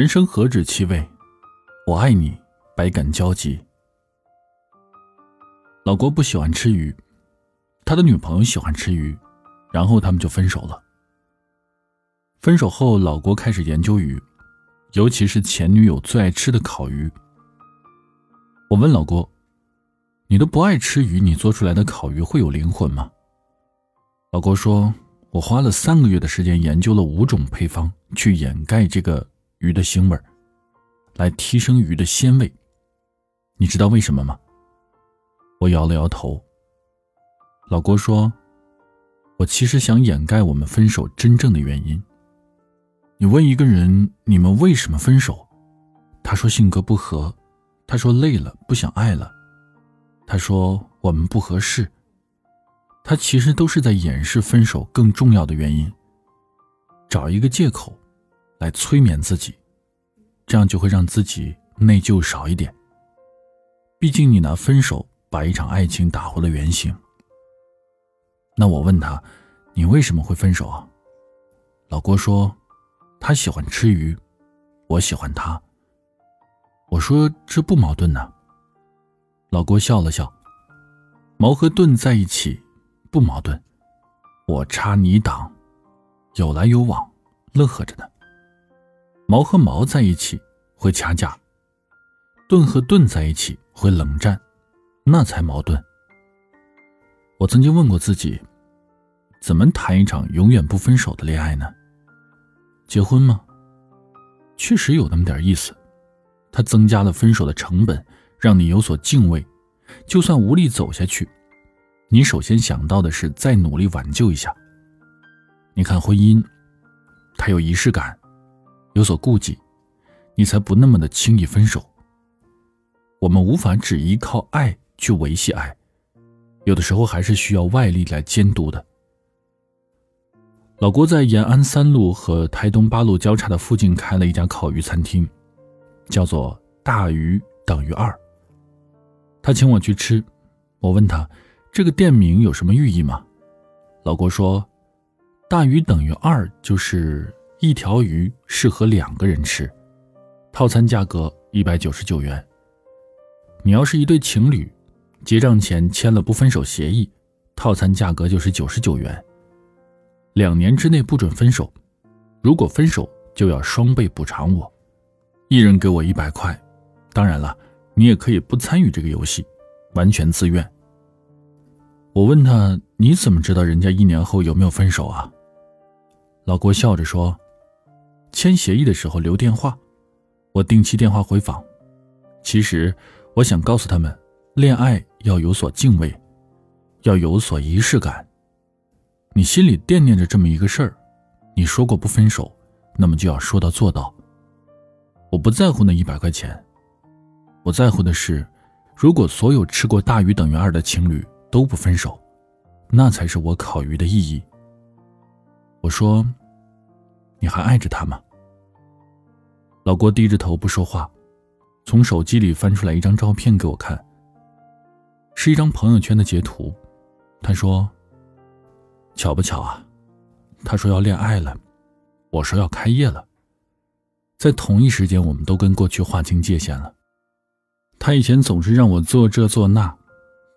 人生何止七味，我爱你，百感交集。老郭不喜欢吃鱼，他的女朋友喜欢吃鱼，然后他们就分手了。分手后，老郭开始研究鱼，尤其是前女友最爱吃的烤鱼。我问老郭：“你都不爱吃鱼，你做出来的烤鱼会有灵魂吗？”老郭说：“我花了三个月的时间研究了五种配方，去掩盖这个鱼的腥味来提升鱼的鲜味。你知道为什么吗？”我摇了摇头。老郭说：“我其实想掩盖我们分手真正的原因。你问一个人你们为什么分手，他说性格不合，他说累了不想爱了，他说我们不合适。”他其实都是在掩饰分手更重要的原因，找一个借口来催眠自己，这样就会让自己内疚少一点。毕竟你拿分手把一场爱情打回了原形。那我问他，你为什么会分手啊？老郭说，他喜欢吃鱼，我喜欢他。我说这不矛盾呢。老郭笑了笑，矛和盾在一起。不矛盾，我插你挡，有来有往，乐呵着呢。矛和矛在一起会掐架，盾和盾在一起会冷战，那才矛盾。我曾经问过自己，怎么谈一场永远不分手的恋爱呢？结婚吗？确实有那么点意思，它增加了分手的成本，让你有所敬畏，就算无力走下去。你首先想到的是再努力挽救一下。你看婚姻，它有仪式感，有所顾忌，你才不那么的轻易分手。我们无法只依靠爱去维系爱，有的时候还是需要外力来监督的。老郭在延安三路和台东八路交叉的附近开了一家烤鱼餐厅，叫做“大鱼等于二”。他请我去吃，我问他。这个店名有什么寓意吗？老郭说：“大鱼等于二，就是一条鱼适合两个人吃，套餐价格一百九十九元。你要是一对情侣，结账前签了不分手协议，套餐价格就是九十九元。两年之内不准分手，如果分手就要双倍补偿我，一人给我一百块。当然了，你也可以不参与这个游戏，完全自愿。”我问他：“你怎么知道人家一年后有没有分手啊？”老郭笑着说：“签协议的时候留电话，我定期电话回访。其实我想告诉他们，恋爱要有所敬畏，要有所仪式感。你心里惦念着这么一个事儿，你说过不分手，那么就要说到做到。我不在乎那一百块钱，我在乎的是，如果所有吃过大于等于二的情侣。”都不分手，那才是我烤鱼的意义。我说：“你还爱着他吗？”老郭低着头不说话，从手机里翻出来一张照片给我看，是一张朋友圈的截图。他说：“巧不巧啊？”他说要恋爱了，我说要开业了，在同一时间，我们都跟过去划清界限了。他以前总是让我做这做那。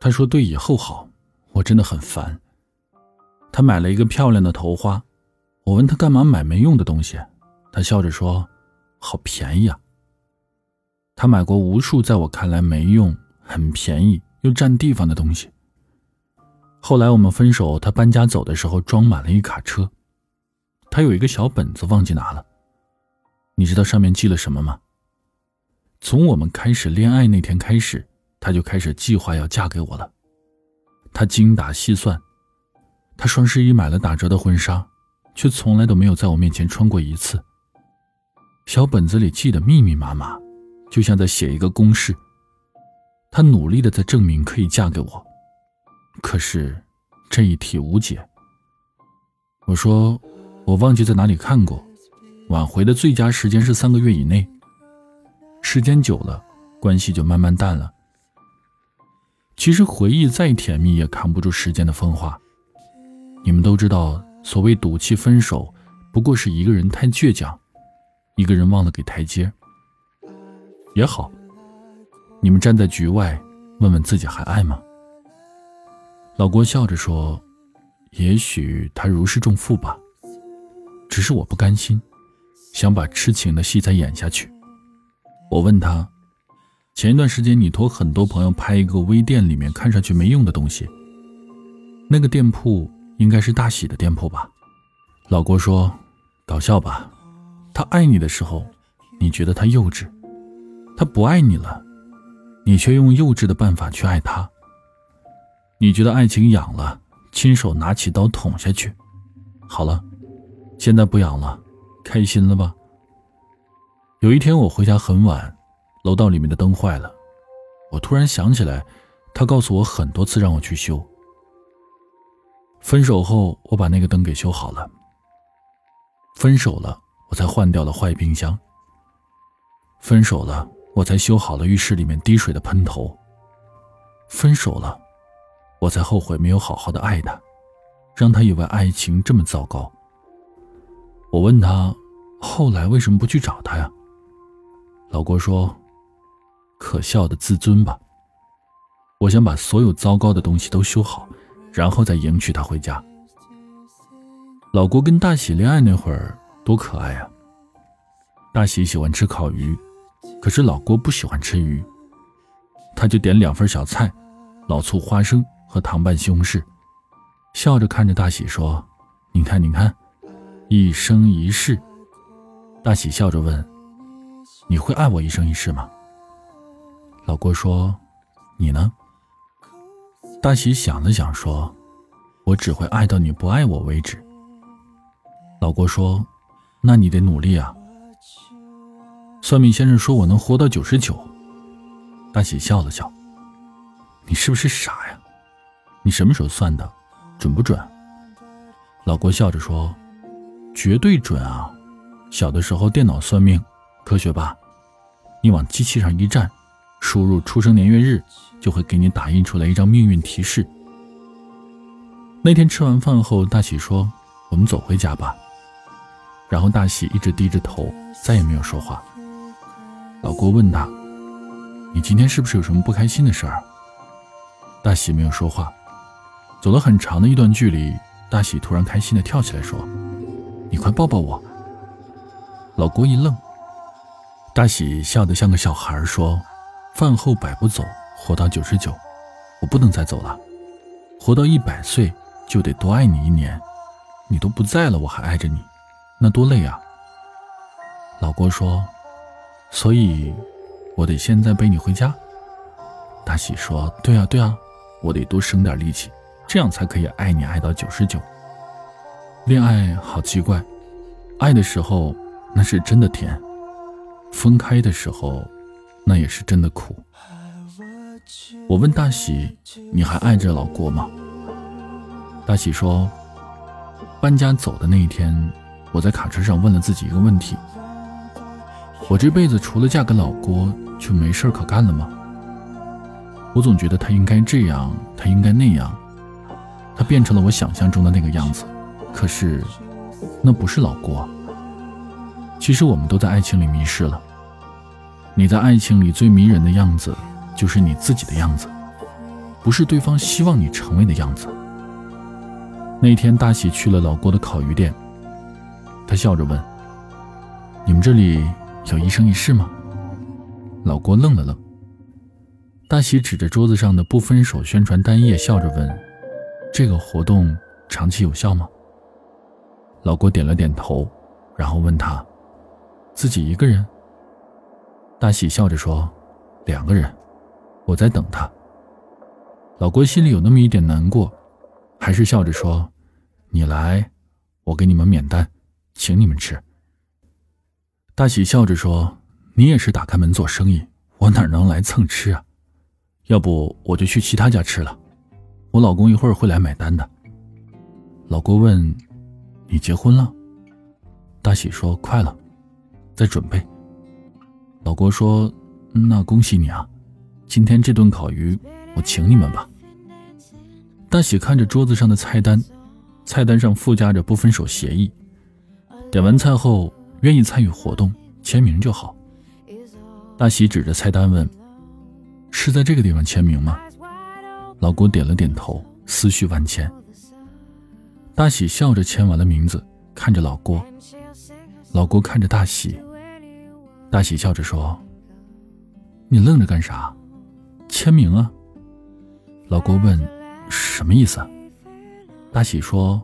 他说：“对以后好，我真的很烦。”他买了一个漂亮的头花，我问他干嘛买没用的东西，他笑着说：“好便宜啊。”他买过无数在我看来没用、很便宜又占地方的东西。后来我们分手，他搬家走的时候装满了一卡车，他有一个小本子忘记拿了，你知道上面记了什么吗？从我们开始恋爱那天开始。他就开始计划要嫁给我了，他精打细算，他双十一买了打折的婚纱，却从来都没有在我面前穿过一次。小本子里记得密密麻麻，就像在写一个公式。他努力的在证明可以嫁给我，可是这一题无解。我说我忘记在哪里看过，挽回的最佳时间是三个月以内。时间久了，关系就慢慢淡了。其实回忆再甜蜜，也扛不住时间的风化。你们都知道，所谓赌气分手，不过是一个人太倔强，一个人忘了给台阶。也好，你们站在局外，问问自己还爱吗？老郭笑着说：“也许他如释重负吧，只是我不甘心，想把痴情的戏再演下去。”我问他：“前一段时间你托很多朋友拍一个微店，里面看上去没用的东西，那个店铺应该是大喜的店铺吧？”老郭说：“搞笑吧？他爱你的时候，你觉得他幼稚。”他不爱你了，你却用幼稚的办法去爱他。你觉得爱情痒了，亲手拿起刀捅下去。好了，现在不痒了，开心了吧？有一天我回家很晚，楼道里面的灯坏了，我突然想起来，他告诉我很多次让我去修。分手后，我把那个灯给修好了。分手了，我才换掉了坏冰箱。分手了。我才修好了浴室里面滴水的喷头。分手了，我才后悔没有好好的爱他，让他以为爱情这么糟糕。我问他，后来为什么不去找他呀？老郭说：“可笑的自尊吧。”我想把所有糟糕的东西都修好，然后再迎娶她回家。老郭跟大喜恋爱那会儿多可爱啊！大喜喜欢吃烤鱼。可是老郭不喜欢吃鱼，他就点两份小菜，老醋花生和糖拌西红柿，笑着看着大喜说：“你看，你看，一生一世。”大喜笑着问：“你会爱我一生一世吗？”老郭说：“你呢？”大喜想了想说：“我只会爱到你不爱我为止。”老郭说：“那你得努力啊。”算命先生说我能活到九十九，大喜笑了笑。你是不是傻呀？你什么时候算的？准不准？老郭笑着说：“绝对准啊！小的时候电脑算命，科学吧？你往机器上一站，输入出生年月日，就会给你打印出来一张命运提示。”那天吃完饭后，大喜说：“我们走回家吧。”然后大喜一直低着头，再也没有说话。老郭问他：“你今天是不是有什么不开心的事儿？”大喜没有说话。走了很长的一段距离，大喜突然开心的跳起来说：“你快抱抱我！”老郭一愣。大喜笑得像个小孩说：“饭后百步走，活到九十九，我不能再走了。活到一百岁就得多爱你一年。你都不在了，我还爱着你，那多累啊！”老郭说。所以，我得现在背你回家。大喜说：“对啊，对啊，我得多省点力气，这样才可以爱你爱到九十九。”恋爱好奇怪，爱的时候那是真的甜，分开的时候那也是真的苦。我问大喜：“你还爱着老郭吗？”大喜说：“搬家走的那一天，我在卡车上问了自己一个问题。”我这辈子除了嫁给老郭，就没事可干了吗？我总觉得他应该这样，他应该那样，他变成了我想象中的那个样子。可是，那不是老郭。其实我们都在爱情里迷失了。你在爱情里最迷人的样子，就是你自己的样子，不是对方希望你成为的样子。那天大喜去了老郭的烤鱼店，他笑着问：“你们这里？”有一生一世吗？老郭愣了愣。大喜指着桌子上的不分手宣传单页，笑着问：“这个活动长期有效吗？”老郭点了点头，然后问他：“自己一个人？”大喜笑着说：“两个人，我在等他。”老郭心里有那么一点难过，还是笑着说：“你来，我给你们免单，请你们吃。”大喜笑着说：“你也是打开门做生意，我哪能来蹭吃啊？要不我就去其他家吃了。我老公一会儿会来买单的。”老郭问：“你结婚了？”大喜说：“快了，在准备。”老郭说：“那恭喜你啊！今天这顿烤鱼我请你们吧。”大喜看着桌子上的菜单，菜单上附加着不分手协议。点完菜后。愿意参与活动，签名就好。大喜指着菜单问：“是在这个地方签名吗？”老郭点了点头，思绪万千。大喜笑着签完了名字，看着老郭。老郭看着大喜，大喜笑着说：“你愣着干啥？签名啊！”老郭问：“什么意思？”大喜说：“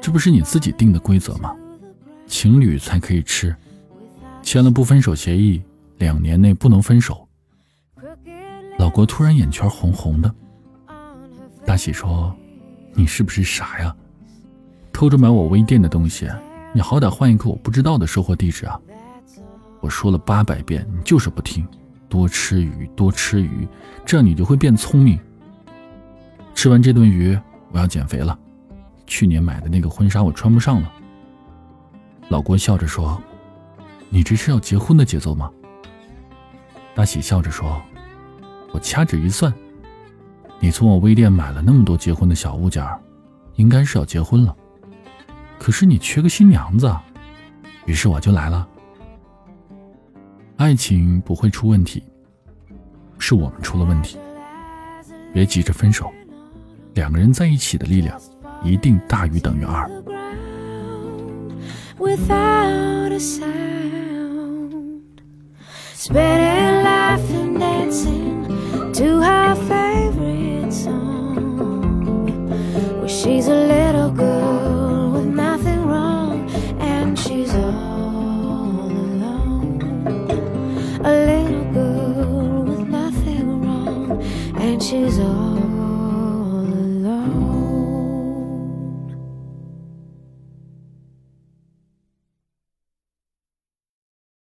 这不是你自己定的规则吗？情侣才可以吃，签了不分手协议，两年内不能分手。”老郭突然眼圈红红的。大喜说：“你是不是傻呀？偷着买我微店的东西？”你好歹换一个我不知道的收货地址啊！我说了八百遍，你就是不听。多吃鱼，多吃鱼，这样你就会变聪明。吃完这顿鱼，我要减肥了。去年买的那个婚纱我穿不上了。老郭笑着说：“你这是要结婚的节奏吗？”大喜笑着说：“我掐指一算，你从我微店买了那么多结婚的小物件，应该是要结婚了。”可是你缺个新娘子，于是我就来了。爱情不会出问题，是我们出了问题。别急着分手，两个人在一起的力量一定大于等于二。without a sound. Spending life and dancing to her favorite song. Where she's a